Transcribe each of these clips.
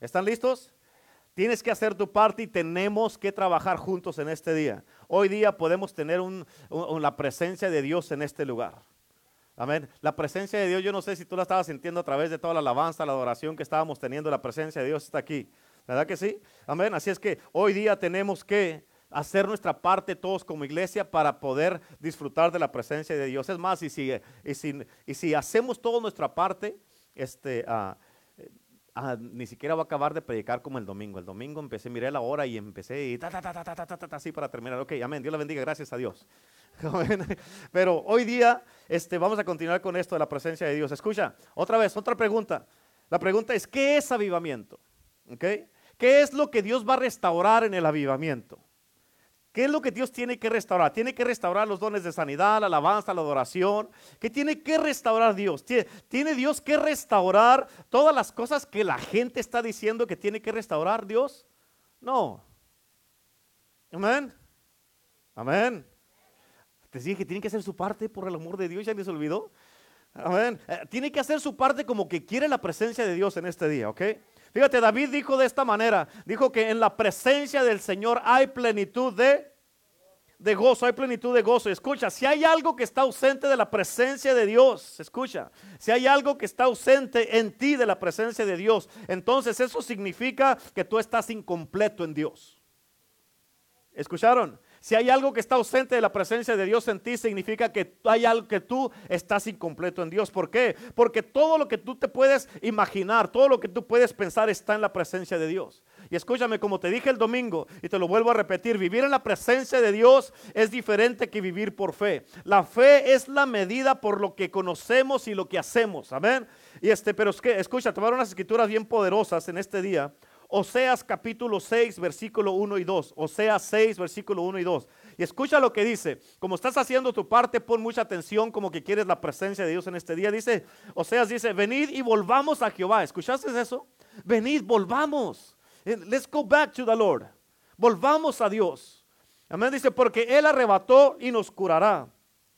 ¿Están listos? Tienes que hacer tu parte y tenemos que trabajar juntos en este día. Hoy día podemos tener la presencia de Dios en este lugar. Amén. La presencia de Dios, yo no sé si tú la estabas sintiendo a través de toda la alabanza, la adoración que estábamos teniendo, la presencia de Dios está aquí. ¿Verdad que sí? Amén. Así es que hoy día tenemos que hacer nuestra parte todos como iglesia para poder disfrutar de la presencia de Dios. Es más, y si, y si, hacemos toda nuestra parte, este, ah, ah, ni siquiera va a acabar de predicar como el domingo. El domingo empecé, miré la hora y empecé y ta, ta, ta, ta, ta, ta, ta, así para terminar. Ok, amén. Dios la bendiga, gracias a Dios. Pero hoy día este, vamos a continuar con esto de la presencia de Dios. Escucha, otra vez, otra pregunta. La pregunta es, ¿qué es avivamiento? ¿Okay? ¿Qué es lo que Dios va a restaurar en el avivamiento? ¿Qué es lo que Dios tiene que restaurar? Tiene que restaurar los dones de sanidad, la alabanza, la adoración. ¿Qué tiene que restaurar Dios? ¿Tiene Dios que restaurar todas las cosas que la gente está diciendo que tiene que restaurar Dios? No. Amén. Amén. Te dije que tiene que hacer su parte por el amor de Dios, ya les olvidó. Amén. Eh, tiene que hacer su parte como que quiere la presencia de Dios en este día, ¿ok? Fíjate, David dijo de esta manera, dijo que en la presencia del Señor hay plenitud de, de gozo, hay plenitud de gozo. Escucha, si hay algo que está ausente de la presencia de Dios, escucha, si hay algo que está ausente en ti de la presencia de Dios, entonces eso significa que tú estás incompleto en Dios. ¿Escucharon? Si hay algo que está ausente de la presencia de Dios en ti, significa que hay algo que tú estás incompleto en Dios. ¿Por qué? Porque todo lo que tú te puedes imaginar, todo lo que tú puedes pensar está en la presencia de Dios. Y escúchame, como te dije el domingo, y te lo vuelvo a repetir, vivir en la presencia de Dios es diferente que vivir por fe. La fe es la medida por lo que conocemos y lo que hacemos. Amén. Y este, pero es que, escucha, dar unas escrituras bien poderosas en este día Oseas capítulo 6, versículo 1 y 2. Oseas 6, versículo 1 y 2. Y escucha lo que dice. Como estás haciendo tu parte, pon mucha atención como que quieres la presencia de Dios en este día. Dice, Oseas dice, venid y volvamos a Jehová. ¿Escuchaste eso? Venid, volvamos. Eh, let's go back to the Lord. Volvamos a Dios. Amén. Dice, porque Él arrebató y nos curará.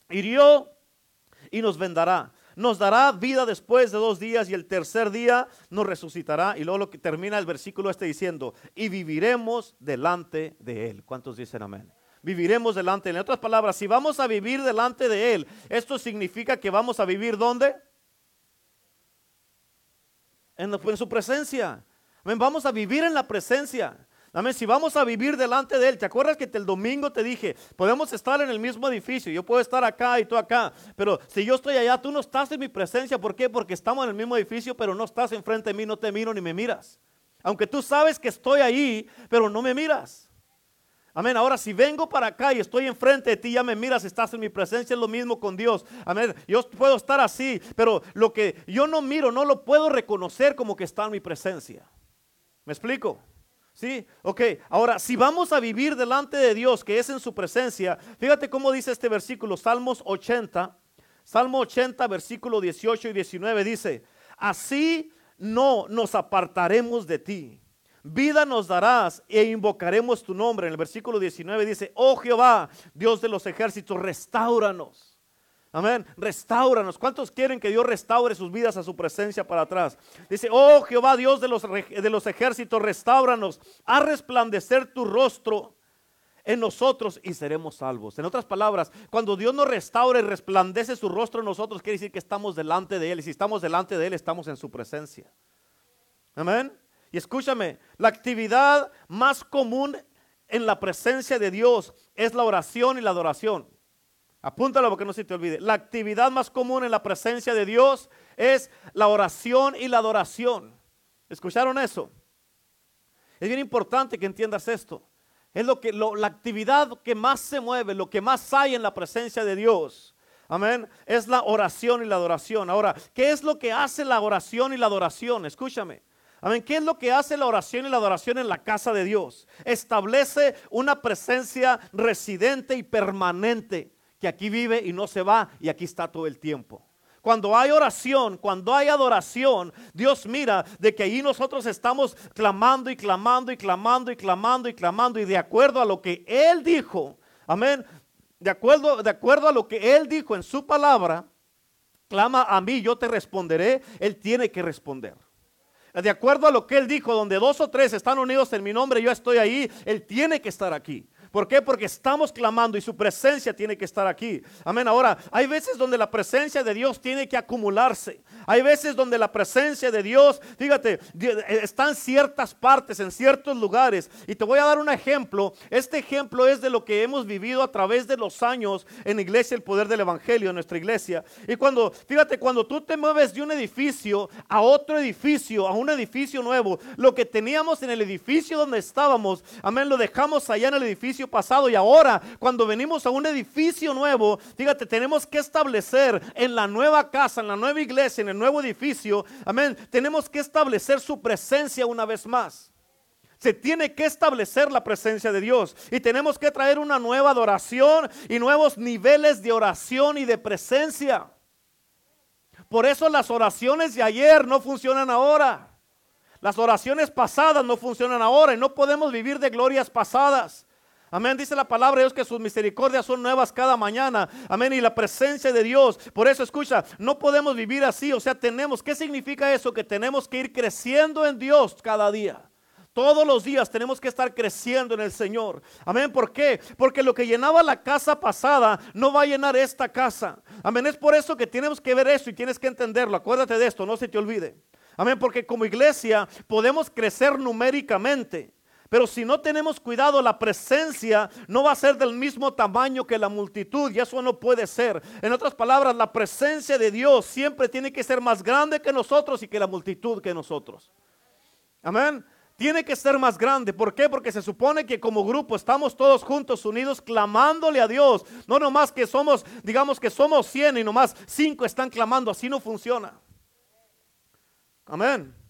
Hirió y nos vendará nos dará vida después de dos días y el tercer día nos resucitará. Y luego lo que termina el versículo este diciendo, y viviremos delante de Él. ¿Cuántos dicen amén? Viviremos delante de Él. En otras palabras, si vamos a vivir delante de Él, esto significa que vamos a vivir ¿dónde? En, en su presencia. Vamos a vivir en la presencia. Amén. Si vamos a vivir delante de Él, ¿te acuerdas que el domingo te dije, podemos estar en el mismo edificio, yo puedo estar acá y tú acá, pero si yo estoy allá, tú no estás en mi presencia, ¿por qué? Porque estamos en el mismo edificio, pero no estás enfrente de mí, no te miro ni me miras. Aunque tú sabes que estoy ahí, pero no me miras. Amén. Ahora, si vengo para acá y estoy enfrente de ti, ya me miras, estás en mi presencia, es lo mismo con Dios. Amén. Yo puedo estar así, pero lo que yo no miro, no lo puedo reconocer como que está en mi presencia. ¿Me explico? Sí, ok. Ahora, si vamos a vivir delante de Dios, que es en su presencia, fíjate cómo dice este versículo, Salmos 80, Salmo 80, versículo 18 y 19 dice, así no nos apartaremos de ti. Vida nos darás e invocaremos tu nombre. En el versículo 19 dice, oh Jehová, Dios de los ejércitos, restauranos Amén. Restauranos. ¿Cuántos quieren que Dios restaure sus vidas a su presencia para atrás? Dice, oh Jehová, Dios de los, de los ejércitos, restauranos. A resplandecer tu rostro en nosotros y seremos salvos. En otras palabras, cuando Dios nos restaura y resplandece su rostro en nosotros, quiere decir que estamos delante de Él. Y si estamos delante de Él, estamos en su presencia. Amén. Y escúchame, la actividad más común en la presencia de Dios es la oración y la adoración. Apúntalo porque no se te olvide. La actividad más común en la presencia de Dios es la oración y la adoración. ¿Escucharon eso? Es bien importante que entiendas esto. Es lo que la actividad que más se mueve, lo que más hay en la presencia de Dios. Amén. Es la oración y la adoración. Ahora, ¿qué es lo que hace la oración y la adoración? Escúchame. Amén. ¿Qué es lo que hace la oración y la adoración en la casa de Dios? Establece una presencia residente y permanente que aquí vive y no se va y aquí está todo el tiempo. Cuando hay oración, cuando hay adoración, Dios mira de que ahí nosotros estamos clamando y clamando y clamando y clamando y clamando y de acuerdo a lo que Él dijo, amén, de acuerdo, de acuerdo a lo que Él dijo en su palabra, clama a mí, yo te responderé, Él tiene que responder. de acuerdo a lo que Él dijo, donde dos o tres están unidos en mi nombre, yo estoy ahí, Él tiene que estar aquí. ¿Por qué? Porque estamos clamando y su presencia tiene que estar aquí. Amén. Ahora, hay veces donde la presencia de Dios tiene que acumularse. Hay veces donde la presencia de Dios, fíjate, eh, está en ciertas partes, en ciertos lugares. Y te voy a dar un ejemplo. Este ejemplo es de lo que hemos vivido a través de los años en iglesia, el poder del Evangelio en nuestra iglesia. Y cuando, fíjate, cuando tú te mueves de un edificio a otro edificio, a un edificio nuevo, lo que teníamos en el edificio donde estábamos, amén, lo dejamos allá en el edificio pasado y ahora cuando venimos a un edificio nuevo, fíjate, tenemos que establecer en la nueva casa, en la nueva iglesia, en el nuevo edificio, amén, tenemos que establecer su presencia una vez más. Se tiene que establecer la presencia de Dios y tenemos que traer una nueva adoración y nuevos niveles de oración y de presencia. Por eso las oraciones de ayer no funcionan ahora. Las oraciones pasadas no funcionan ahora y no podemos vivir de glorias pasadas. Amén. Dice la palabra de Dios que sus misericordias son nuevas cada mañana. Amén. Y la presencia de Dios. Por eso escucha, no podemos vivir así. O sea, tenemos, ¿qué significa eso? Que tenemos que ir creciendo en Dios cada día. Todos los días tenemos que estar creciendo en el Señor. Amén. ¿Por qué? Porque lo que llenaba la casa pasada no va a llenar esta casa. Amén. Es por eso que tenemos que ver eso y tienes que entenderlo. Acuérdate de esto, no se te olvide. Amén. Porque como iglesia podemos crecer numéricamente. Pero si no tenemos cuidado, la presencia no va a ser del mismo tamaño que la multitud y eso no puede ser. En otras palabras, la presencia de Dios siempre tiene que ser más grande que nosotros y que la multitud que nosotros. Amén. Tiene que ser más grande. ¿Por qué? Porque se supone que como grupo estamos todos juntos, unidos, clamándole a Dios. No nomás que somos, digamos que somos 100 y nomás 5 están clamando. Así no funciona. Amén.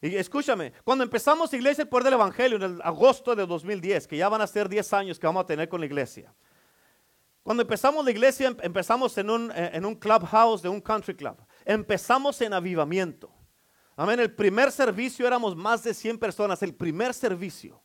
Y escúchame, cuando empezamos Iglesia el del Evangelio en agosto de 2010, que ya van a ser 10 años que vamos a tener con la iglesia. Cuando empezamos la iglesia, em, empezamos en un, eh, en un clubhouse de un country club. Empezamos en avivamiento. Amén. El primer servicio éramos más de 100 personas. El primer servicio.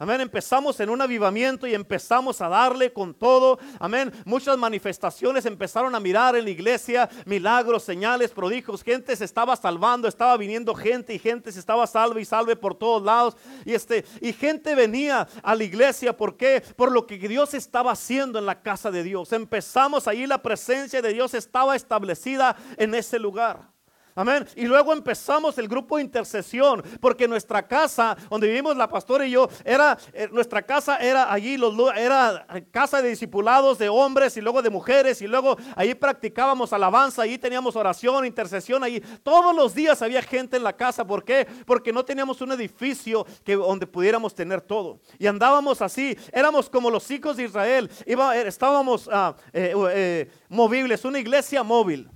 Amén. Empezamos en un avivamiento y empezamos a darle con todo. Amén. Muchas manifestaciones empezaron a mirar en la iglesia, milagros, señales, prodigios. Gente se estaba salvando, estaba viniendo gente y gente se estaba salve y salve por todos lados. Y este y gente venía a la iglesia, ¿por qué? Por lo que Dios estaba haciendo en la casa de Dios. Empezamos ahí la presencia de Dios estaba establecida en ese lugar. Amén. Y luego empezamos el grupo de intercesión, porque nuestra casa, donde vivimos la pastora y yo, era eh, nuestra casa era allí, era casa de discipulados de hombres y luego de mujeres, y luego ahí practicábamos alabanza, ahí teníamos oración, intercesión, ahí todos los días había gente en la casa. ¿Por qué? Porque no teníamos un edificio que, donde pudiéramos tener todo. Y andábamos así, éramos como los hijos de Israel, eh, estábamos ah, eh, movibles, una iglesia móvil.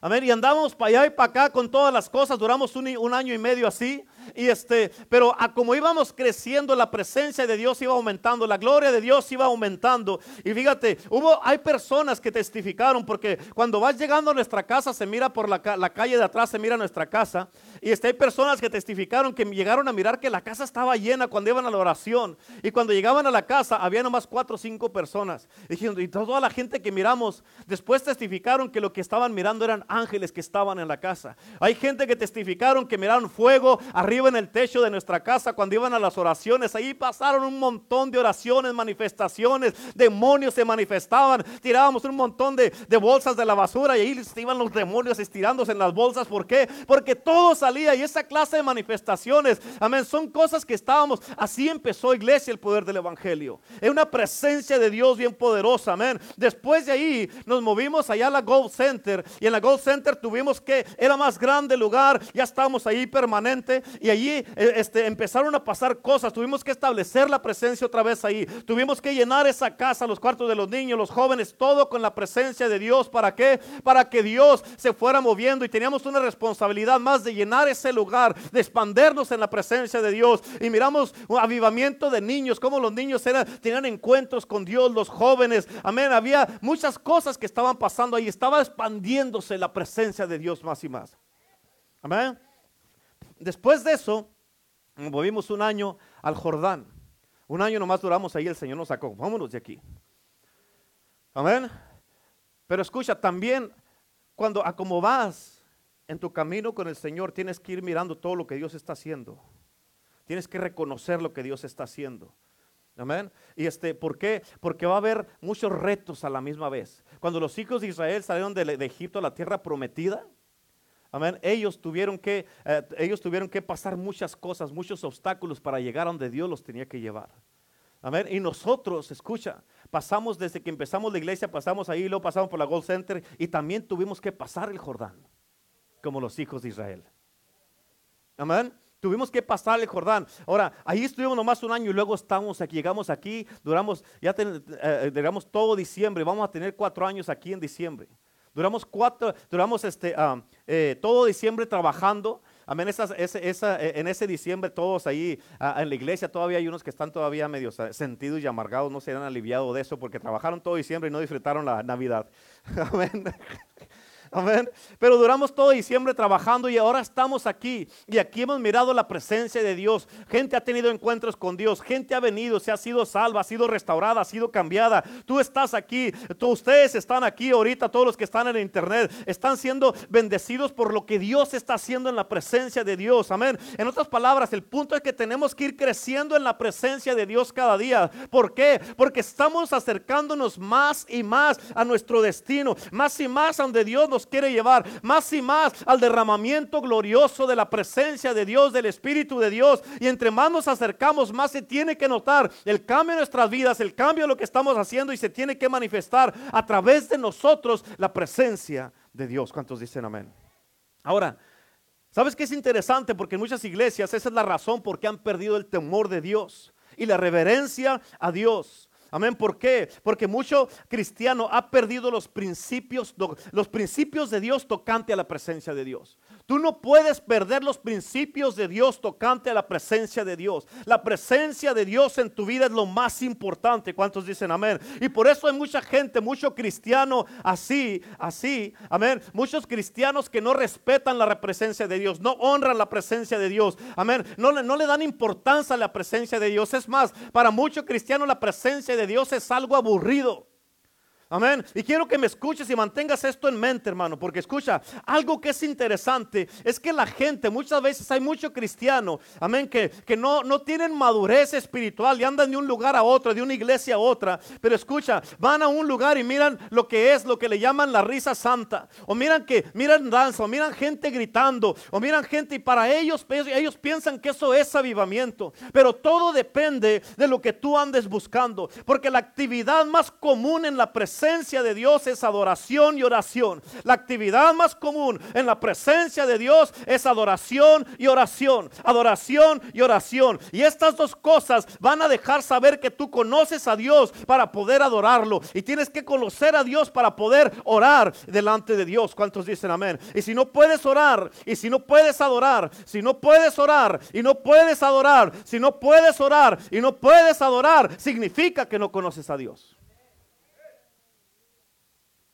Amén. Y andamos para allá y para acá con todas las cosas. Duramos un, un año y medio así. Y este, pero a como íbamos creciendo, la presencia de Dios iba aumentando, la gloria de Dios iba aumentando. Y fíjate, hubo, hay personas que testificaron, porque cuando vas llegando a nuestra casa, se mira por la, calle de atrás, se mira nuestra casa. Y este, hay personas que testificaron que llegaron a mirar que la casa estaba llena cuando iban a la oración. Y cuando llegaban a la casa, había nomás cuatro o cinco personas. Y toda la gente que miramos, después testificaron que lo que estaban mirando eran ángeles que estaban en la casa. Hay gente que testificaron que miraron fuego arriba en el techo de nuestra casa cuando iban a las oraciones. Ahí pasaron un montón de oraciones, manifestaciones, demonios se manifestaban. Tirábamos un montón de, bolsas de la basura y ahí iban los demonios estirándose en las bolsas. ¿Por qué? Porque todo salía y esa clase de manifestaciones, amén, son cosas que estábamos. Así empezó iglesia el poder del evangelio. Es una presencia de Dios bien poderosa, amén. Después de ahí nos movimos allá a la Gold Center y en la Gold Center tuvimos que, era más grande el lugar, ya estábamos ahí permanente y allí eh, este, empezaron a pasar cosas. Tuvimos que establecer la presencia otra vez ahí. Tuvimos que llenar esa casa, los cuartos de los niños, los jóvenes, todo con la presencia de Dios. ¿Para qué? Para que Dios se fuera moviendo y teníamos una responsabilidad más de llenar ese lugar, de expandernos en la presencia de Dios. Y miramos un avivamiento de niños, como los niños eran, tenían encuentros con Dios, los jóvenes. Amén. Había muchas cosas que estaban pasando ahí. Estaba expandiéndose la presencia de Dios más y más. Amén después de eso, movimos un año al Jordán. Un año nomás duramos ahí, el Señor nos sacó. Vámonos de aquí. Amén. Pero escucha, también cuando a como vas en tu camino con el Señor tienes que ir mirando todo lo que Dios está haciendo. Tienes que reconocer lo que Dios está haciendo. Amén. Y este, ¿por qué? Porque va a haber muchos retos a la misma vez. Cuando los hijos de Israel salieron de Egipto a la tierra prometida, amén, ellos tuvieron, que, eh, ellos tuvieron que pasar muchas cosas, muchos obstáculos para llegar a donde Dios los tenía que llevar. Amén. Y nosotros, escucha, pasamos desde que empezamos la iglesia, pasamos ahí, luego pasamos por la Gold Center y también tuvimos que pasar el Jordán, como los hijos de Israel. Amén. Tuvimos que pasar el Jordán. Ahora, ahí estuvimos nomás un año y luego estamos aquí, llegamos aquí, duramos, ya eh, duramos todo diciembre, vamos a tener cuatro años aquí en diciembre. Duramos cuatro, duramos este, ah, eh, todo diciembre trabajando. Amén, eh, en ese diciembre todos ahí ah, en la iglesia todavía hay unos que están todavía medio sentidos y amargados, no se han aliviado de eso porque trabajaron todo diciembre y no disfrutaron la Navidad. Amén. Amén. Pero duramos todo diciembre trabajando y ahora estamos aquí. Y aquí hemos mirado la presencia de Dios. Gente ha tenido encuentros con Dios. Gente ha venido, se ha sido salva, ha sido restaurada, ha sido cambiada. Tú estás aquí. Todos ustedes están aquí ahorita. Todos los que están en internet están siendo bendecidos por lo que Dios está haciendo en la presencia de Dios. Amén. En otras palabras, el punto es que tenemos que ir creciendo en la presencia de Dios cada día. ¿Por qué? Porque estamos acercándonos más y más a nuestro destino. Más y más a donde Dios nos quiere llevar más y más al derramamiento glorioso de la presencia de Dios, del Espíritu de Dios. Y entre más nos acercamos, más se tiene que notar el cambio en nuestras vidas, el cambio de lo que estamos haciendo y se tiene que manifestar a través de nosotros la presencia de Dios. ¿Cuántos dicen amén? Ahora, ¿sabes qué es interesante? Porque en muchas iglesias esa es la razón por qué han perdido el temor de Dios y la reverencia a Dios. Amén. ¿Por qué? Porque mucho cristiano ha perdido los principios, los principios de Dios tocante a la presencia de Dios. Tú no puedes perder los principios de Dios tocante a la presencia de Dios. La presencia de Dios en tu vida es lo más importante. ¿Cuántos dicen amén? Y por eso hay mucha gente, mucho cristiano así, así, amén. Muchos cristianos que no respetan la presencia de Dios, no honran la presencia de Dios, amén. No, no le dan importancia a la presencia de Dios. Es más, para muchos cristianos la presencia de Dios es algo aburrido. Amén. Y quiero que me escuches y mantengas esto en mente, hermano, porque escucha, algo que es interesante es que la gente, muchas veces hay mucho cristiano, amén, que, que no, no tienen madurez espiritual y andan de un lugar a otro, de una iglesia a otra, pero escucha, van a un lugar y miran lo que es, lo que le llaman la risa santa, o miran que, miran danza, o miran gente gritando, o miran gente y para ellos, ellos piensan que eso es avivamiento, pero todo depende de lo que tú andes buscando, porque la actividad más común en la presencia presencia de Dios es adoración y oración. La actividad más común en la presencia de Dios es adoración y oración. Adoración y oración. Y estas dos cosas van a dejar saber que tú conoces a Dios para poder adorarlo. Y tienes que conocer a Dios para poder orar delante de Dios. ¿Cuántos dicen amén? Y si no puedes orar, y si no puedes adorar, si no puedes orar, y no puedes adorar, si no puedes orar, y no puedes adorar, significa que no conoces a Dios.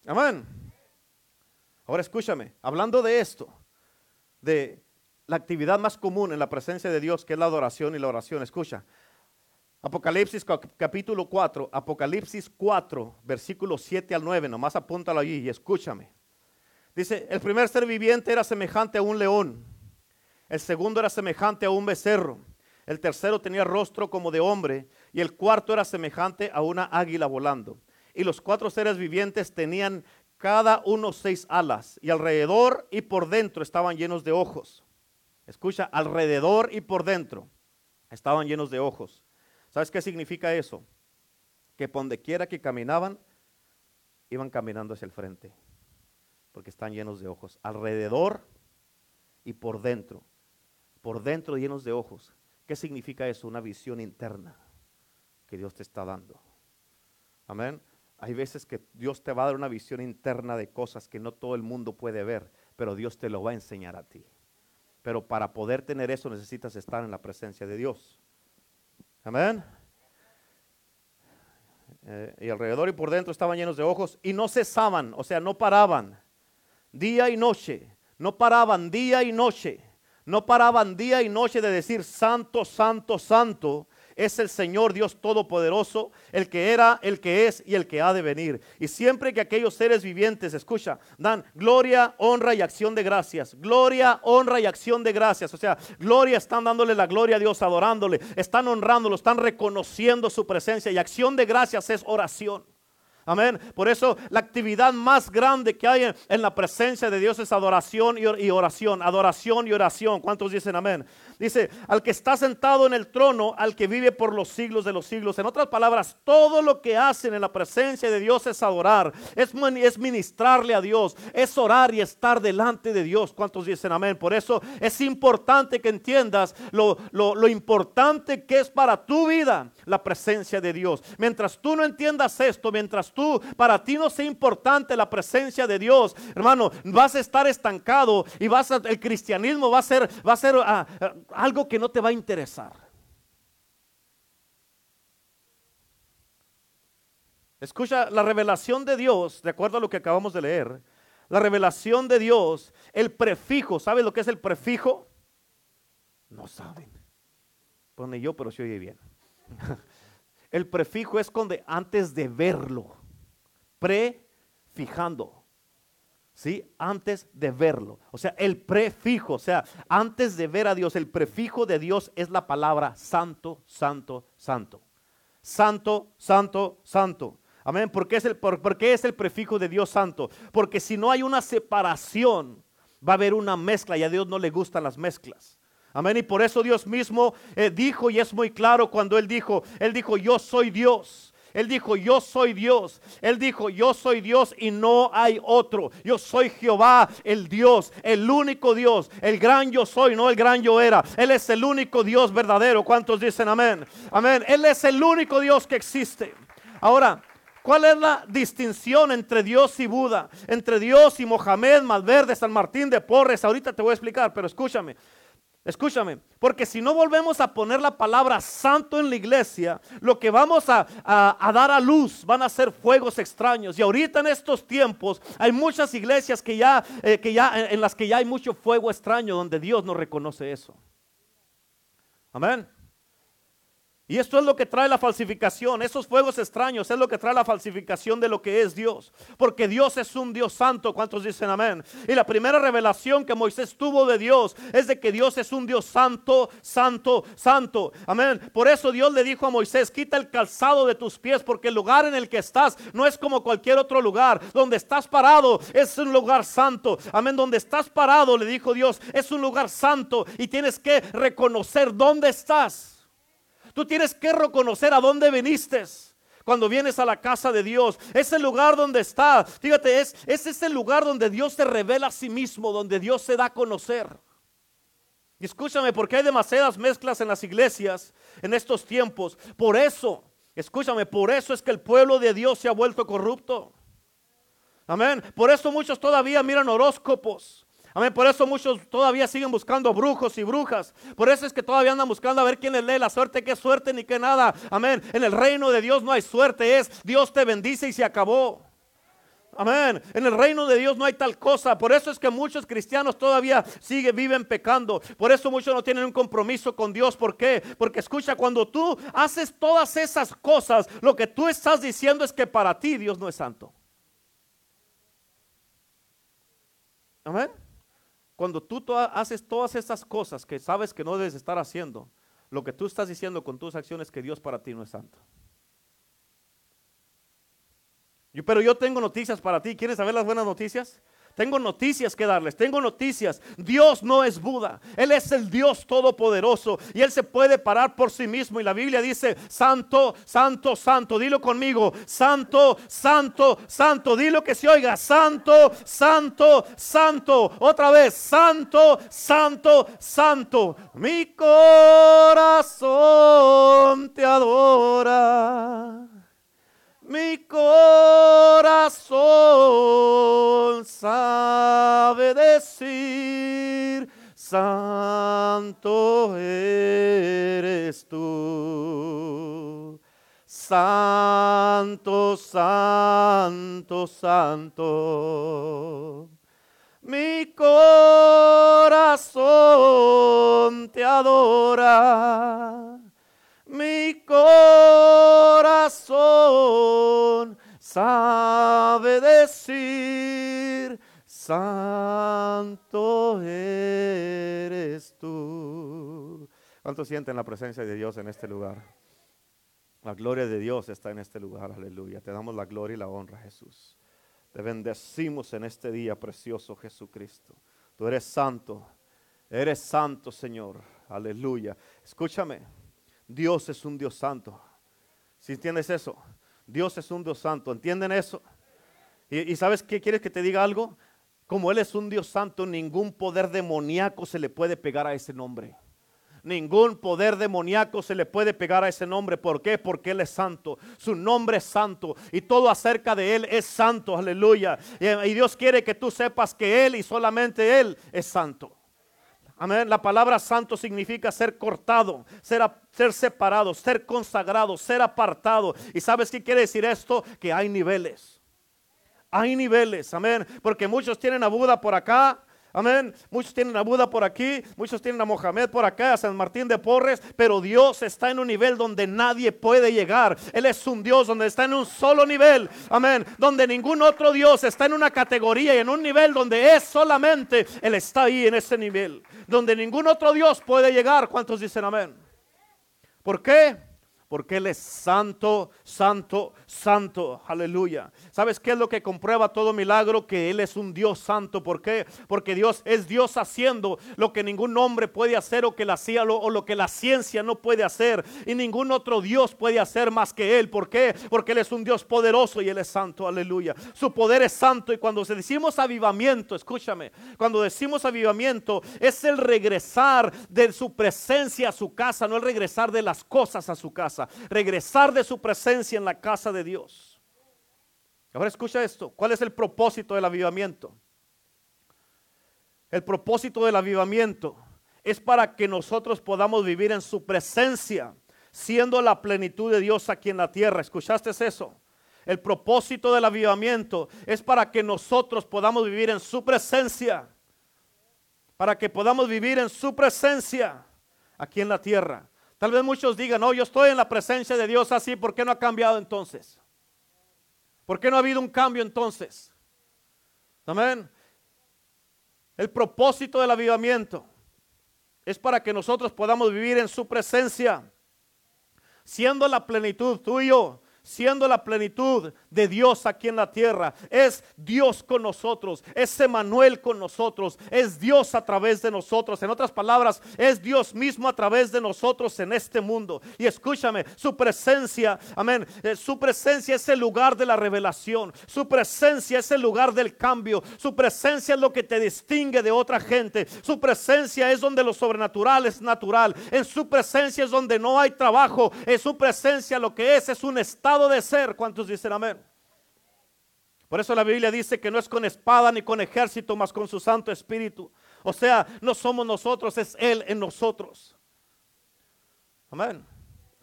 Amén. Ahora escúchame, hablando de esto, de la actividad más común en la presencia de Dios, que es la adoración y la oración, escucha. Apocalipsis capítulo 4, Apocalipsis 4, versículos 7 al 9, nomás apúntalo allí y escúchame. Dice, el primer ser viviente era semejante a un león, el segundo era semejante a un becerro, el tercero tenía rostro como de hombre y el cuarto era semejante a una águila volando y los cuatro seres vivientes tenían cada uno seis alas y alrededor y por dentro estaban llenos de ojos. Escucha, alrededor y por dentro estaban llenos de ojos. ¿Sabes qué significa eso? Que donde quiera que caminaban, iban caminando hacia el frente, porque están llenos de ojos. Alrededor y por dentro. Por dentro llenos de ojos. ¿Qué significa eso? Una visión interna que Dios te está dando. Amén. Hay veces que Dios te va a dar una visión interna de cosas que no todo el mundo puede ver, pero Dios te lo va a enseñar a ti. Pero para poder tener eso necesitas estar en la presencia de Dios. Amén. Eh, y alrededor y por dentro estaban llenos de ojos y no cesaban, o sea, no paraban día y noche, no paraban día y noche, no paraban día y noche de decir santo, santo, santo es el Señor Dios Todopoderoso, el que era, el que es y el que ha de venir. Y siempre que aquellos seres vivientes, escucha, dan gloria, honra y acción de gracias. Gloria, honra y acción de gracias. O sea, gloria, están dándole la gloria a Dios, adorándole, están honrándolo, están reconociendo su presencia. Y acción de gracias es oración. Amén. Por eso la actividad más grande que hay en, la presencia de Dios es adoración y oración. Adoración y oración. ¿Cuántos dicen amén? Dice, al que está sentado en el trono, al que vive por los siglos de los siglos. En otras palabras, todo lo que hacen en la presencia de Dios es adorar, es, ministrarle a Dios, es orar y estar delante de Dios. ¿Cuántos dicen amén? Por eso es importante que entiendas lo, lo importante que es para tu vida la presencia de Dios. Mientras tú no entiendas esto, mientras tú, para ti no sea importante la presencia de Dios, hermano, vas a estar estancado y vas a, el cristianismo va a ser, va a ser ah, algo que no te va a interesar. Escucha, la revelación de Dios, de acuerdo a lo que acabamos de leer, la revelación de Dios, el prefijo, ¿sabes lo que es el prefijo? No saben. Pone yo, pero se oye bien. El prefijo es cuando antes de verlo, prefijando. ¿sí? Antes de verlo. O sea, el prefijo, o sea, antes de ver a Dios, el prefijo de Dios es la palabra santo, santo, santo. Santo, santo, santo. Amén. ¿Por qué es el, es el prefijo de Dios santo? Porque si no hay una separación, va a haber una mezcla y a Dios no le gustan las mezclas. Amén. Y por eso Dios mismo eh, dijo, y es muy claro cuando Él dijo, Él dijo, yo soy Dios. Él dijo, yo soy Dios. Él dijo, yo soy Dios y no hay otro. Yo soy Jehová, el Dios, el único Dios, el gran yo soy, no el gran yo era. Él es el único Dios verdadero. ¿Cuántos dicen amén? Amén. Él es el único Dios que existe. Ahora, ¿Cuál es la distinción entre Dios y Buda? Entre Dios y Mohamed, Malverde, San Martín de Porres. Ahorita te voy a explicar, pero escúchame. Escúchame, porque si no volvemos a poner la palabra santo en la iglesia, lo que vamos a, dar a luz van a ser fuegos extraños. Y ahorita en estos tiempos hay muchas iglesias que ya, eh, que ya, en las que ya hay mucho fuego extraño donde Dios no reconoce eso. Amén. Y esto es lo que trae la falsificación, esos fuegos extraños es lo que trae la falsificación de lo que es Dios. Porque Dios es un Dios santo, ¿cuántos dicen amén? Y la primera revelación que Moisés tuvo de Dios es de que Dios es un Dios santo, santo, santo. Amén. Por eso Dios le dijo a Moisés, quita el calzado de tus pies porque el lugar en el que estás no es como cualquier otro lugar. Donde estás parado es un lugar santo. Amén. Donde estás parado, le dijo Dios, es un lugar santo y tienes que reconocer dónde estás. Tú tienes que reconocer a dónde viniste cuando vienes a la casa de Dios. Es el lugar donde está. Fíjate, es, es ese lugar donde Dios se revela a sí mismo, donde Dios se da a conocer. Y escúchame, porque hay demasiadas mezclas en las iglesias en estos tiempos. Por eso, escúchame, por eso es que el pueblo de Dios se ha vuelto corrupto. Amén. Por eso muchos todavía miran horóscopos. Amén. Por eso muchos todavía siguen buscando brujos y brujas. Por eso es que todavía andan buscando a ver quién les lee la suerte, qué suerte ni qué nada. Amén. En el reino de Dios no hay suerte, es Dios te bendice y se acabó. Amén. En el reino de Dios no hay tal cosa. Por eso es que muchos cristianos todavía siguen, viven pecando. Por eso muchos no tienen un compromiso con Dios. ¿Por qué? Porque escucha, cuando tú haces todas esas cosas, lo que tú estás diciendo es que para ti Dios no es santo. Amén. Cuando tú haces todas esas cosas que sabes que no debes estar haciendo, lo que tú estás diciendo con tus acciones es que Dios para ti no es santo. pero yo tengo noticias para ti. ¿Quieres saber las buenas noticias? Tengo noticias que darles, tengo noticias. Dios no es Buda, Él es el Dios todopoderoso y Él se puede parar por sí mismo. Y la Biblia dice, santo, santo, santo, dilo conmigo, santo, santo, santo, dilo que se oiga, santo, santo, santo. Otra vez, santo, santo, santo. Mi corazón te adora mi corazón sabe decir, santo eres tú. Santo, santo, santo. Mi corazón te adora mi corazón sabe decir, santo eres tú. ¿Cuánto sienten la presencia de Dios en este lugar? La gloria de Dios está en este lugar, aleluya. Te damos la gloria y la honra, Jesús. Te bendecimos en este día, precioso Jesucristo. Tú eres santo, eres santo, Señor. Aleluya. Escúchame, Dios es un Dios santo. Si entiendes eso, Dios es un Dios santo, ¿entienden eso? Y, sabes qué quieres que te diga algo? Como Él es un Dios santo, ningún poder demoníaco se le puede pegar a ese nombre. Ningún poder demoníaco se le puede pegar a ese nombre. ¿Por qué? Porque Él es santo. Su nombre es santo. Y todo acerca de Él es santo. Aleluya. Y, Dios quiere que tú sepas que Él y solamente Él es santo. Amén. La palabra santo significa ser cortado, ser, separado, ser consagrado, ser apartado. ¿Y sabes qué quiere decir esto? Que hay niveles. Hay niveles, amén. Porque muchos tienen a Buda por acá, Amén. Muchos tienen a Buda por aquí, muchos tienen a Mohamed por acá, a San Martín de Porres, pero Dios está en un nivel donde nadie puede llegar. Él es un Dios donde está en un solo nivel. Amén. Donde ningún otro Dios está en una categoría y en un nivel donde es solamente Él está ahí en ese nivel. Donde ningún otro Dios puede llegar. ¿Cuántos dicen amén? ¿Por qué? Porque Él es santo, santo, santo. Aleluya. ¿Sabes qué es lo que comprueba todo milagro? Que Él es un Dios santo. ¿Por qué? Porque Dios es Dios haciendo lo que ningún hombre puede hacer o que la, lo que la ciencia no puede hacer. Y ningún otro Dios puede hacer más que Él. ¿Por qué? Porque Él es un Dios poderoso y Él es santo. Aleluya. Su poder es santo. Y cuando decimos avivamiento, escúchame, cuando decimos avivamiento es el regresar de su presencia a su casa, no el regresar de las cosas a su casa. Regresar de su presencia en la casa de Dios. Ahora escucha esto. ¿Cuál es el propósito del avivamiento? El propósito del avivamiento es para que nosotros podamos vivir en su presencia, siendo la plenitud de Dios aquí en la tierra. ¿Escuchaste eso? El propósito del avivamiento es para que nosotros podamos vivir en su presencia. Para que podamos vivir en su presencia aquí en la tierra. Tal vez muchos digan, no, yo estoy en la presencia de Dios así, ¿por qué no ha cambiado entonces? ¿Por qué no ha habido un cambio entonces? Amén. El propósito del avivamiento es para que nosotros podamos vivir en su presencia, siendo la plenitud tuyo siendo la plenitud de Dios aquí en la tierra. Es Dios con nosotros, es Emanuel con nosotros, es Dios a través de nosotros. En otras palabras, es Dios mismo a través de nosotros en este mundo. Y escúchame, su presencia, amén, eh, su presencia es el lugar de la revelación, su presencia es el lugar del cambio, su presencia es lo que te distingue de otra gente, su presencia es donde lo sobrenatural es natural, en su presencia es donde no hay trabajo, en su presencia lo que es es un estado de ser. ¿Cuántos dicen amén? Por eso la Biblia dice que no es con espada ni con ejército, mas con su Santo Espíritu. O sea, no somos nosotros, es Él en nosotros. Amén.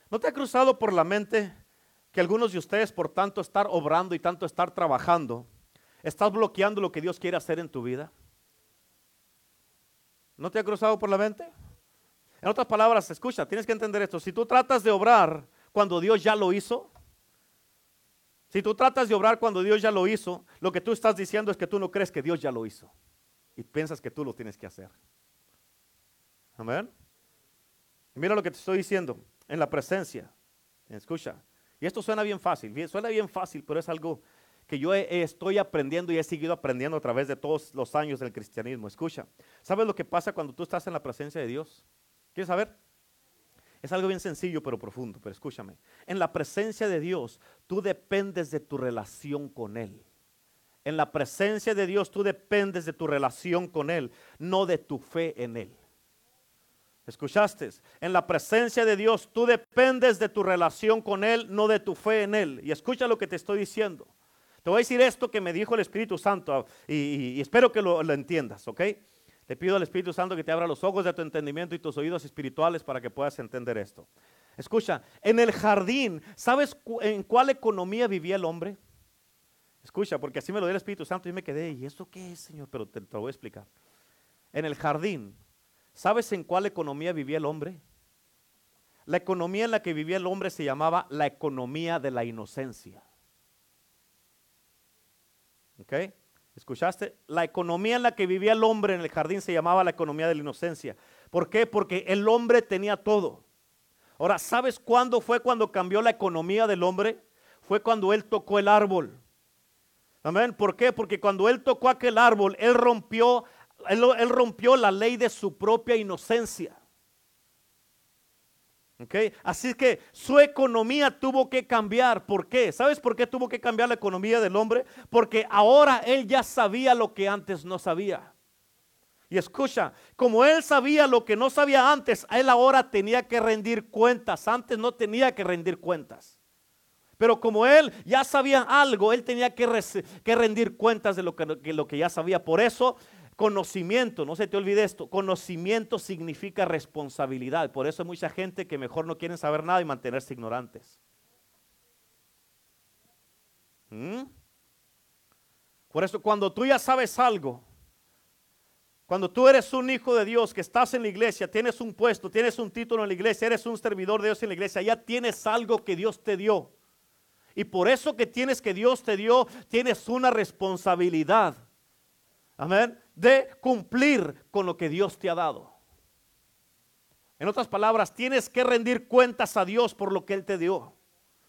¿No te ha cruzado por la mente que algunos de ustedes, por tanto estar obrando y tanto estar trabajando, estás bloqueando lo que Dios quiere hacer en tu vida? ¿No te ha cruzado por la mente? En otras palabras, escucha, tienes que entender esto. Si tú tratas de obrar cuando Dios ya lo hizo, si tú tratas de obrar cuando Dios ya lo hizo, lo que tú estás diciendo es que tú no crees que Dios ya lo hizo. Y piensas que tú lo tienes que hacer. Amén. Mira lo que te estoy diciendo. En la presencia. Escucha. Y esto suena bien fácil. Suena bien fácil, pero es algo que yo estoy aprendiendo y he seguido aprendiendo a través de todos los años del cristianismo. Escucha. ¿Sabes lo que pasa cuando tú estás en la presencia de Dios? ¿Quieres saber? Es algo bien sencillo pero profundo, pero escúchame. En la presencia de Dios, tú dependes de tu relación con Él. En la presencia de Dios, tú dependes de tu relación con Él, no de tu fe en Él. ¿Escuchaste? En la presencia de Dios, tú dependes de tu relación con Él, no de tu fe en Él. Y escucha lo que te estoy diciendo. Te voy a decir esto que me dijo el Espíritu Santo y, espero que lo, lo entiendas, ¿ok? Le pido al Espíritu Santo que te abra los ojos de tu entendimiento y tus oídos espirituales para que puedas entender esto. Escucha, en el jardín, ¿sabes en cuál economía vivía el hombre? Escucha, porque así me lo dio el Espíritu Santo y me quedé, ¿y eso qué es, Señor? Pero te, te lo voy a explicar. En el jardín, ¿sabes en cuál economía vivía el hombre? La economía en la que vivía el hombre se llamaba la economía de la inocencia. ¿Ok? ¿Escuchaste? La economía en la que vivía el hombre en el jardín se llamaba la economía de la inocencia. ¿Por qué? Porque el hombre tenía todo. Ahora, ¿sabes cuándo fue cuando cambió la economía del hombre? Fue cuando él tocó el árbol. Amén. ¿Por qué? Porque cuando él tocó aquel árbol, él rompió, él, rompió la ley de su propia inocencia. Okay. Así que su economía tuvo que cambiar. ¿Por qué? ¿Sabes por qué tuvo que cambiar la economía del hombre? Porque ahora él ya sabía lo que antes no sabía. Y escucha, como él sabía lo que no sabía antes, él ahora tenía que rendir cuentas. Antes no tenía que rendir cuentas. Pero como él ya sabía algo, él tenía que, rendir cuentas de lo que, lo que ya sabía. Por eso, conocimiento, no se te olvide esto, conocimiento significa responsabilidad. Por eso hay mucha gente que mejor no quieren saber nada y mantenerse ignorantes. ¿Mm? Por eso cuando tú ya sabes algo, cuando tú eres un hijo de Dios, que estás en la iglesia, tienes un puesto, tienes un título en la iglesia, eres un servidor de Dios en la iglesia, ya tienes algo que Dios te dio. Y por eso que tienes que Dios te dio, tienes una responsabilidad. Amén. De cumplir con lo que Dios te ha dado. En otras palabras, tienes que rendir cuentas a Dios por lo que Él te dio.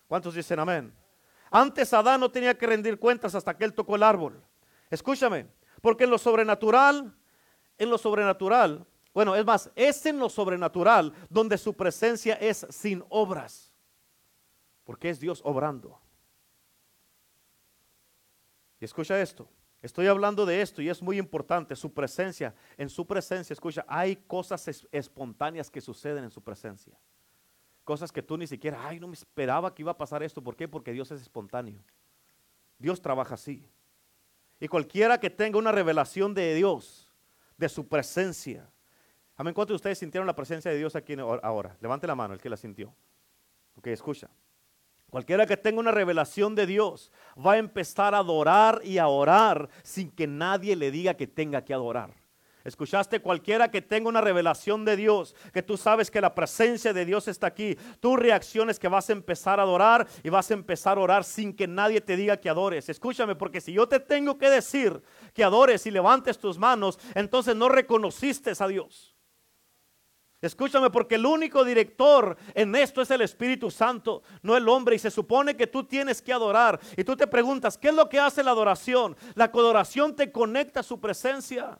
¿Cuántos dicen amén? Antes Adán no tenía que rendir cuentas hasta que Él tocó el árbol. Escúchame, porque en lo sobrenatural, en lo sobrenatural, bueno, es más, es en lo sobrenatural donde su presencia es sin obras porque es Dios obrando. Y escucha esto, estoy hablando de esto y es muy importante, su presencia, en su presencia, escucha, hay cosas espontáneas que suceden en su presencia. Cosas que tú ni siquiera, ay, no me esperaba que iba a pasar esto. ¿Por qué? Porque Dios es espontáneo. Dios trabaja así. Y cualquiera que tenga una revelación de Dios, de su presencia. Amén, ¿cuántos de ustedes sintieron la presencia de Dios aquí ahora? Levante la mano el que la sintió. Ok, escucha. Cualquiera que tenga una revelación de Dios va a empezar a adorar y a orar sin que nadie le diga que tenga que adorar. Escuchaste cualquiera que tenga una revelación de Dios, que tú sabes que la presencia de Dios está aquí. Tu reacción es que vas a empezar a adorar y vas a empezar a orar sin que nadie te diga que adores. Escúchame, porque si yo te tengo que decir que adores y levantes tus manos, entonces no reconociste a Dios. Escúchame, porque el único director en esto es el Espíritu Santo, no el hombre. Y se supone que tú tienes que adorar. Y tú te preguntas, ¿qué es lo que hace la adoración? La adoración te conecta a su presencia.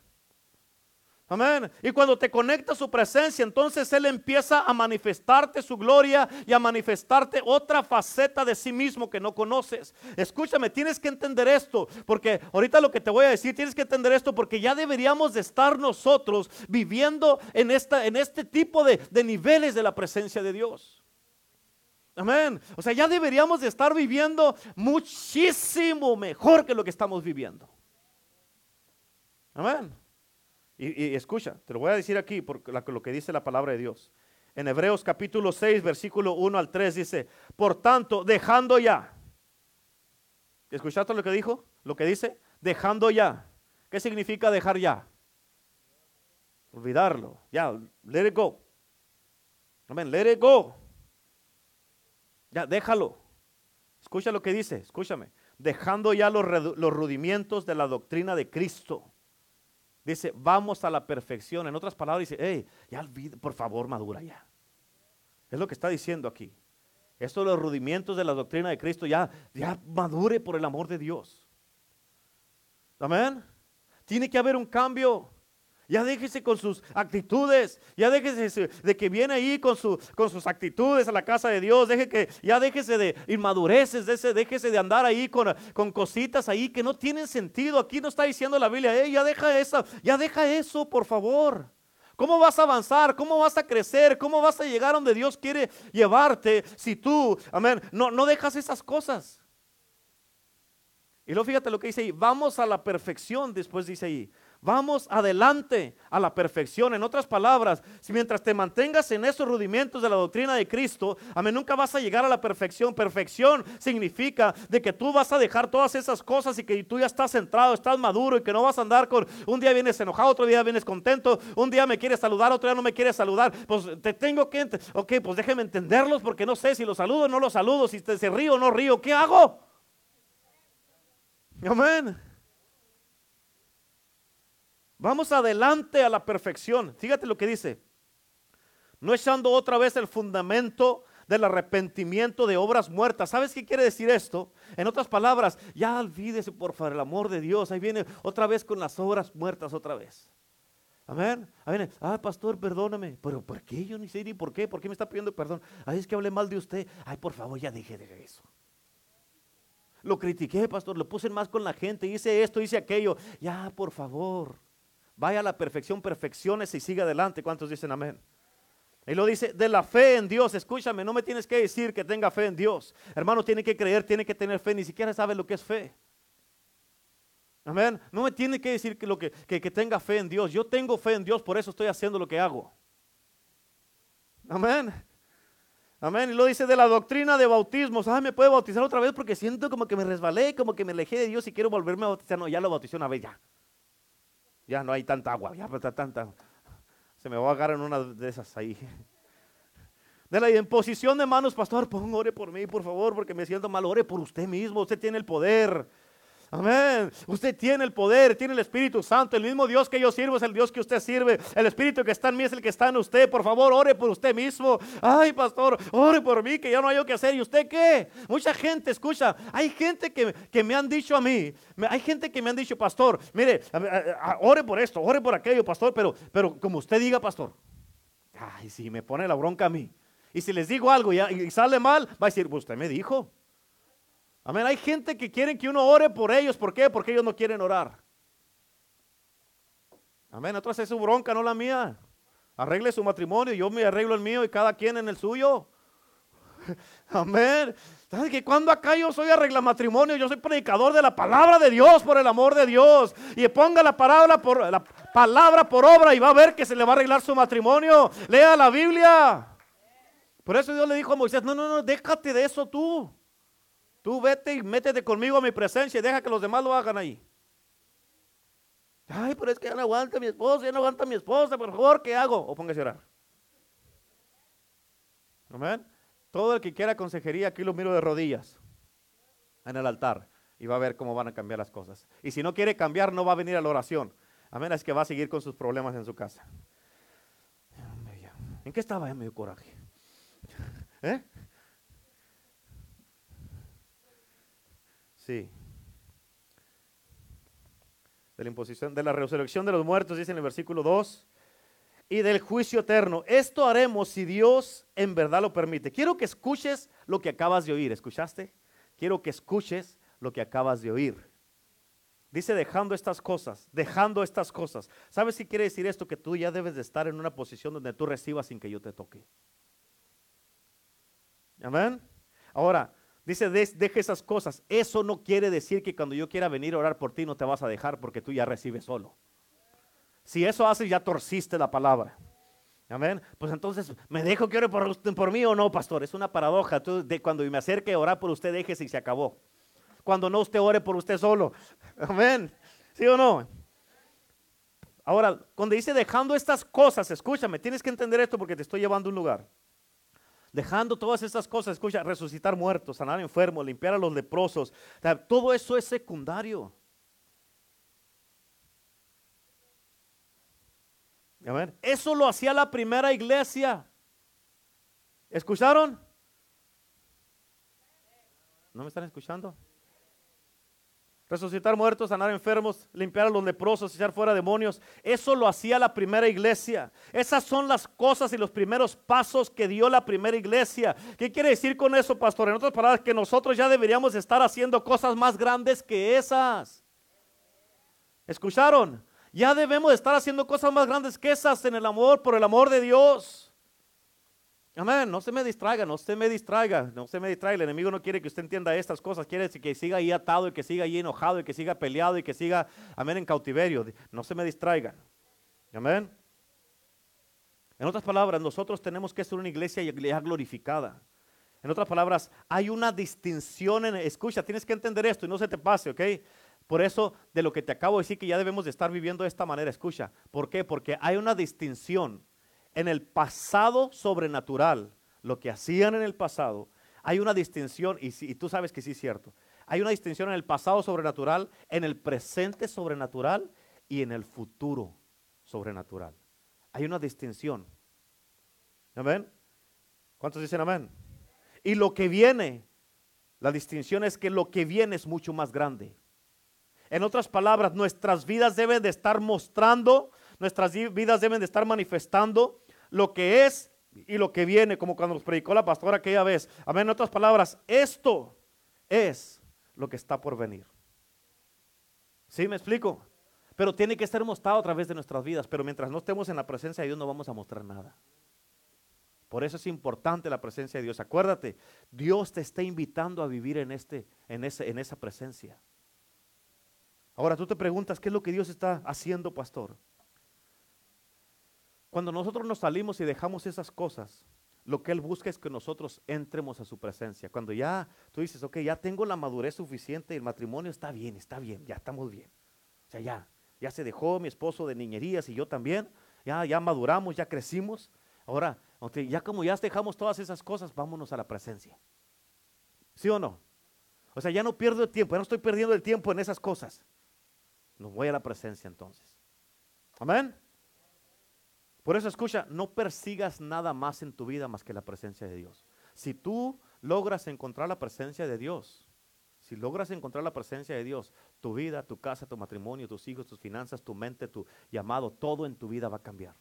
Amén. Y cuando te conecta su presencia, entonces Él empieza a manifestarte su gloria y a manifestarte otra faceta de sí mismo que no conoces. Escúchame, tienes que entender esto, porque ahorita lo que te voy a decir, tienes que entender esto, porque ya deberíamos de estar nosotros viviendo en, esta, en este tipo de, de niveles de la presencia de Dios. Amén. O sea, ya deberíamos de estar viviendo muchísimo mejor que lo que estamos viviendo. Amén. Y, escucha, te lo voy a decir aquí por lo que dice la palabra de Dios. En Hebreos capítulo 6, versículo 1 al 3 dice, por tanto, dejando ya. ¿Escuchaste lo que dijo? Lo que dice, dejando ya. ¿Qué significa dejar ya? Olvidarlo. Ya, let it go. Amén, let it go. Ya, déjalo. Escucha lo que dice, escúchame. Dejando ya los, los rudimientos de la doctrina de Cristo Dice, vamos a la perfección. En otras palabras, dice, hey, ya olvida, por favor, madura ya. Es lo que está diciendo aquí. Esto de los rudimientos de la doctrina de Cristo, ya, ya madure por el amor de Dios. Amén. Tiene que haber un cambio. Ya déjese con sus actitudes. Ya déjese de que viene ahí con, con sus actitudes a la casa de Dios. Deje que, ya déjese de inmadureces, déjese de andar ahí con, con cositas ahí que no tienen sentido. Aquí no está diciendo la Biblia, ya deja eso, ya deja eso, por favor. ¿Cómo vas a avanzar? ¿Cómo vas a crecer? ¿Cómo vas a llegar donde Dios quiere llevarte si tú, amén, no, no dejas esas cosas? Y luego fíjate lo que dice ahí, vamos a la perfección, después dice ahí, Vamos adelante a la perfección. En otras palabras, si mientras te mantengas en esos rudimentos de la doctrina de Cristo, a mí nunca vas a llegar a la perfección. Perfección significa de que tú vas a dejar todas esas cosas y que tú ya estás centrado, estás maduro y que no vas a andar con un día vienes enojado, otro día vienes contento, un día me quieres saludar, otro día no me quieres saludar. Pues te tengo que, ok, pues déjeme entenderlos porque no sé si los saludo o no los saludo, si te, río o no río, ¿qué hago? Amén. Vamos adelante a la perfección. Fíjate lo que dice. No echando otra vez el fundamento del arrepentimiento de obras muertas. ¿Sabes qué quiere decir esto? En otras palabras, ya olvídese por favor el amor de Dios. Ahí viene otra vez con las obras muertas otra vez. Amén. Amén. Ah, pastor, perdóname. Pero ¿por qué? Yo ni sé ni por qué. ¿Por qué me está pidiendo perdón? Ay, es que hablé mal de usted. Ay, por favor, ya deje de eso. Lo critiqué, pastor. Lo puse más con la gente. Hice esto, hice aquello. Ya, por favor. Vaya a la perfección, perfecciones y siga adelante. ¿Cuántos dicen amén? Y lo dice, de la fe en Dios, escúchame, no me tienes que decir que tenga fe en Dios. Hermano, tiene que creer, tiene que tener fe, ni siquiera sabe lo que es fe. Amén. No me tiene que decir que, lo que, que, tenga fe en Dios. Yo tengo fe en Dios, por eso estoy haciendo lo que hago. Amén. Amén. Y lo dice de la doctrina de bautismos. Ah, me puede bautizar otra vez porque siento como que me resbalé, como que me alejé de Dios y quiero volverme a bautizar. No, ya lo bauticé una vez, ya. Ya no hay tanta agua, ya está tanta. Se me va a agarrar en una de esas ahí. De la imposición de manos, pastor, pon, ore por mí, por favor, porque me siento mal. Ore por usted mismo, usted tiene el poder. Amén. Usted tiene el poder, tiene el Espíritu Santo. El mismo Dios que yo sirvo es el Dios que usted sirve. El Espíritu que está en mí es el que está en usted. Por favor, ore por usted mismo. Ay, pastor, ore por mí, que ya no hay que hacer. ¿Y usted qué? Mucha gente, escucha, hay gente que, que me han dicho a mí, hay gente que me han dicho, pastor, mire, ore por esto, ore por aquello, pastor, pero, pero como usted diga, pastor. Ay, si me pone la bronca a mí. Y si les digo algo y, y sale mal, va a decir, usted me dijo. Amén. Hay gente que quieren que uno ore por ellos. ¿Por qué? Porque ellos no quieren orar. Amén. Otra es su bronca, no la mía. Arregle su matrimonio, yo me arreglo el mío y cada quien en el suyo. Amén. ¿Sabes que cuando acá yo soy arregla matrimonio, yo soy predicador de la palabra de Dios por el amor de Dios? Y ponga la palabra por la palabra por obra y va a ver que se le va a arreglar su matrimonio. Lea la Biblia. Por eso Dios le dijo a Moisés, no, no, no, déjate de eso tú. Tú vete y métete conmigo a mi presencia y deja que los demás lo hagan ahí. Ay, pero es que ya no aguanta mi esposa, ya no aguanta mi esposa, por favor, ¿qué hago? O póngase a orar. Amén. Todo el que quiera consejería, aquí lo miro de rodillas en el altar y va a ver cómo van a cambiar las cosas. Y si no quiere cambiar, no va a venir a la oración. Amén. Es que va a seguir con sus problemas en su casa. ¿En qué estaba? en medio coraje. ¿Eh? Sí. De la imposición, de la resurrección de los muertos, dice en el versículo 2, y del juicio eterno. Esto haremos si Dios en verdad lo permite. Quiero que escuches lo que acabas de oír. ¿Escuchaste? Quiero que escuches lo que acabas de oír. Dice dejando estas cosas, dejando estas cosas. ¿Sabes si quiere decir esto? Que tú ya debes de estar en una posición donde tú recibas sin que yo te toque. Amén. Ahora, Dice, deje esas cosas. Eso no quiere decir que cuando yo quiera venir a orar por ti no te vas a dejar porque tú ya recibes solo. Si eso haces, ya torciste la palabra. Amén. Pues entonces, ¿me dejo que ore por, por mí o no, pastor? Es una paradoja. Tú, de, cuando me acerque a orar por usted, déjese y se acabó. Cuando no, usted ore por usted solo. Amén. ¿Sí o no? Ahora, cuando dice dejando estas cosas, escúchame, tienes que entender esto porque te estoy llevando a un lugar. Dejando todas estas cosas, escucha, resucitar muertos, sanar enfermos, limpiar a los leprosos. todo eso es secundario. Eso lo hacía la primera iglesia. ¿Escucharon? ¿No me están escuchando? Resucitar muertos, sanar enfermos, limpiar a los leprosos, echar fuera demonios. Eso lo hacía la primera iglesia. Esas son las cosas y los primeros pasos que dio la primera iglesia. ¿Qué quiere decir con eso, pastor? En otras palabras, que nosotros ya deberíamos estar haciendo cosas más grandes que esas. ¿Escucharon? Ya debemos estar haciendo cosas más grandes que esas en el amor, por el amor de Dios. Amén, no se me distraiga, no se me distraiga, no se me distraiga. El enemigo no quiere que usted entienda estas cosas, quiere que siga ahí atado y que siga ahí enojado y que siga peleado y que siga, amén, en cautiverio. No se me distraiga. Amén. En otras palabras, nosotros tenemos que ser una iglesia ya glorificada. En otras palabras, hay una distinción en, escucha, tienes que entender esto y no se te pase, ¿ok? Por eso, de lo que te acabo de decir, que ya debemos de estar viviendo de esta manera, escucha. ¿Por qué? Porque hay una distinción en el pasado sobrenatural, lo que hacían en el pasado, hay una distinción, y, tú sabes que sí es cierto, hay una distinción en el pasado sobrenatural, en el presente sobrenatural y en el futuro sobrenatural. Hay una distinción. Amén. ¿Cuántos dicen amén? Y lo que viene, la distinción es que lo que viene es mucho más grande. En otras palabras, nuestras vidas deben de estar mostrando, nuestras vidas deben de estar manifestando lo que es y lo que viene, como cuando nos predicó la pastora aquella vez. Amén. En otras palabras, esto es lo que está por venir. ¿Sí me explico? Pero tiene que estar mostrado a través de nuestras vidas. Pero mientras no estemos en la presencia de Dios no vamos a mostrar nada. Por eso es importante la presencia de Dios. Acuérdate, Dios te está invitando a vivir en, este, en, ese, en esa presencia. Ahora tú te preguntas, ¿qué es lo que Dios está haciendo, pastor? Cuando nosotros nos salimos y dejamos esas cosas, lo que Él busca es que nosotros entremos a su presencia. Cuando ya tú dices, ok, ya tengo la madurez suficiente, el matrimonio está bien, está bien, ya estamos bien. O sea, ya, ya se dejó mi esposo de niñerías y yo también, ya, ya maduramos, ya crecimos. Ahora, ya como ya dejamos todas esas cosas, vámonos a la presencia. ¿Sí o no? O sea, ya no pierdo el tiempo, ya no estoy perdiendo el tiempo en esas cosas. No voy a la presencia entonces. Amén. Por eso escucha, no persigas nada más en tu vida más que la presencia de Dios. Si tú logras encontrar la presencia de Dios, si logras encontrar la presencia de Dios, tu vida, tu casa, tu matrimonio, tus hijos, tus finanzas, tu mente, tu llamado, todo en tu vida va a cambiar.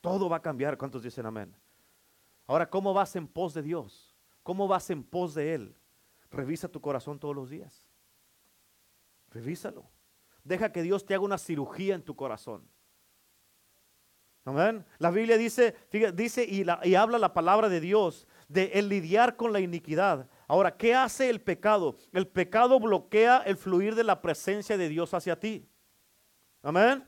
Todo va a cambiar. ¿Cuántos dicen amén? Ahora, ¿cómo vas en pos de Dios? ¿Cómo vas en pos de Él? Revisa tu corazón todos los días. Revísalo. Deja que Dios te haga una cirugía en tu corazón. Amén. La Biblia dice, dice y, y, habla la palabra de Dios de el lidiar con la iniquidad. Ahora, ¿qué hace el pecado? El pecado bloquea el fluir de la presencia de Dios hacia ti. Amén.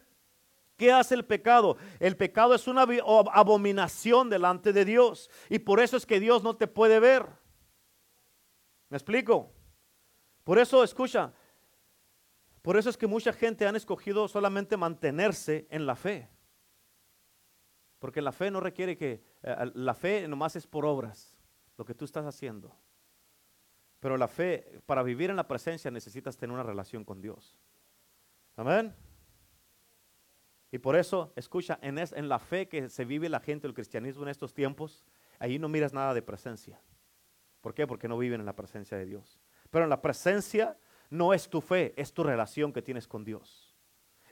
¿Qué hace el pecado? El pecado es una abominación delante de Dios y por eso es que Dios no te puede ver. ¿Me explico? Por eso, escucha, por eso es que mucha gente han escogido solamente mantenerse en la fe. Porque la fe no requiere que, eh, la fe nomás es por obras, lo que tú estás haciendo. Pero la fe, para vivir en la presencia necesitas tener una relación con Dios. Amén. Y por eso, escucha, en, en la fe que se vive la gente del cristianismo en estos tiempos, ahí no miras nada de presencia. ¿Por qué? Porque no viven en la presencia de Dios. Pero en la presencia no es tu fe, es tu relación que tienes con Dios.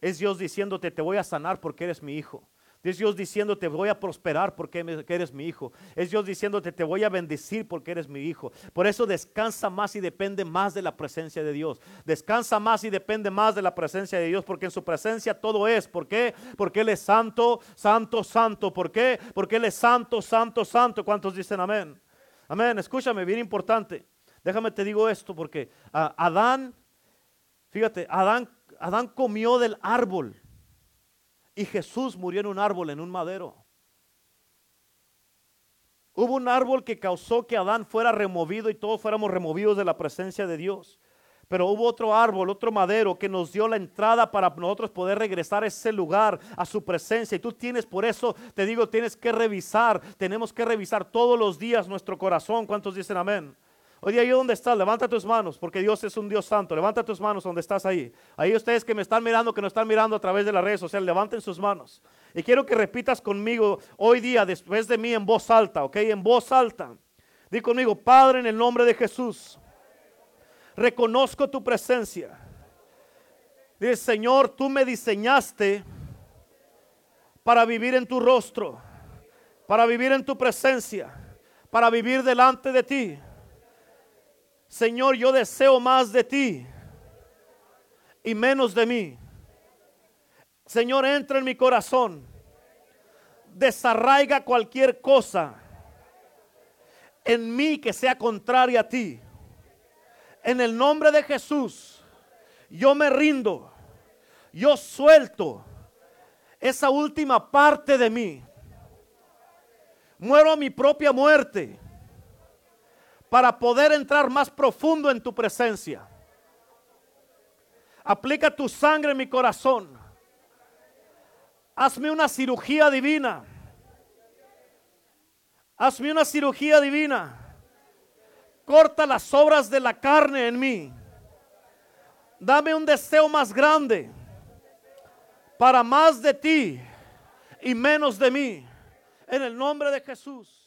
Es Dios diciéndote, te voy a sanar porque eres mi hijo. Es Dios diciéndote, voy a prosperar porque eres mi hijo. Es Dios diciéndote, te voy a bendecir porque eres mi hijo. Por eso descansa más y depende más de la presencia de Dios. Descansa más y depende más de la presencia de Dios porque en su presencia todo es. ¿Por qué? Porque Él es santo, santo, santo. ¿Por qué? Porque Él es santo, santo, santo. ¿Cuántos dicen amén? Amén. Escúchame, bien importante. Déjame te digo esto porque Adán, fíjate, Adán, Adán comió del árbol y Jesús murió en un árbol, en un madero. Hubo un árbol que causó que Adán fuera removido y todos fuéramos removidos de la presencia de Dios. Pero hubo otro árbol, otro madero que nos dio la entrada para nosotros poder regresar a ese lugar, a su presencia. Y tú tienes, por eso te digo, tienes que revisar, tenemos que revisar todos los días nuestro corazón. ¿Cuántos dicen amén? Hoy día, ahí donde estás, levanta tus manos, porque Dios es un Dios santo. Levanta tus manos donde estás ahí. Ahí ustedes que me están mirando, que nos están mirando a través de las redes sociales, levanten sus manos. Y quiero que repitas conmigo hoy día, después de mí, en voz alta, ¿ok? En voz alta. Di conmigo, Padre, en el nombre de Jesús, reconozco tu presencia. Dice, Señor, tú me diseñaste para vivir en tu rostro, para vivir en tu presencia, para vivir delante de ti. Señor, yo deseo más de ti y menos de mí. Señor, entra en mi corazón. Desarraiga cualquier cosa en mí que sea contraria a ti. En el nombre de Jesús, yo me rindo. Yo suelto esa última parte de mí. Muero a mi propia muerte para poder entrar más profundo en tu presencia. Aplica tu sangre en mi corazón. Hazme una cirugía divina. Hazme una cirugía divina. Corta las obras de la carne en mí. Dame un deseo más grande para más de ti y menos de mí. En el nombre de Jesús.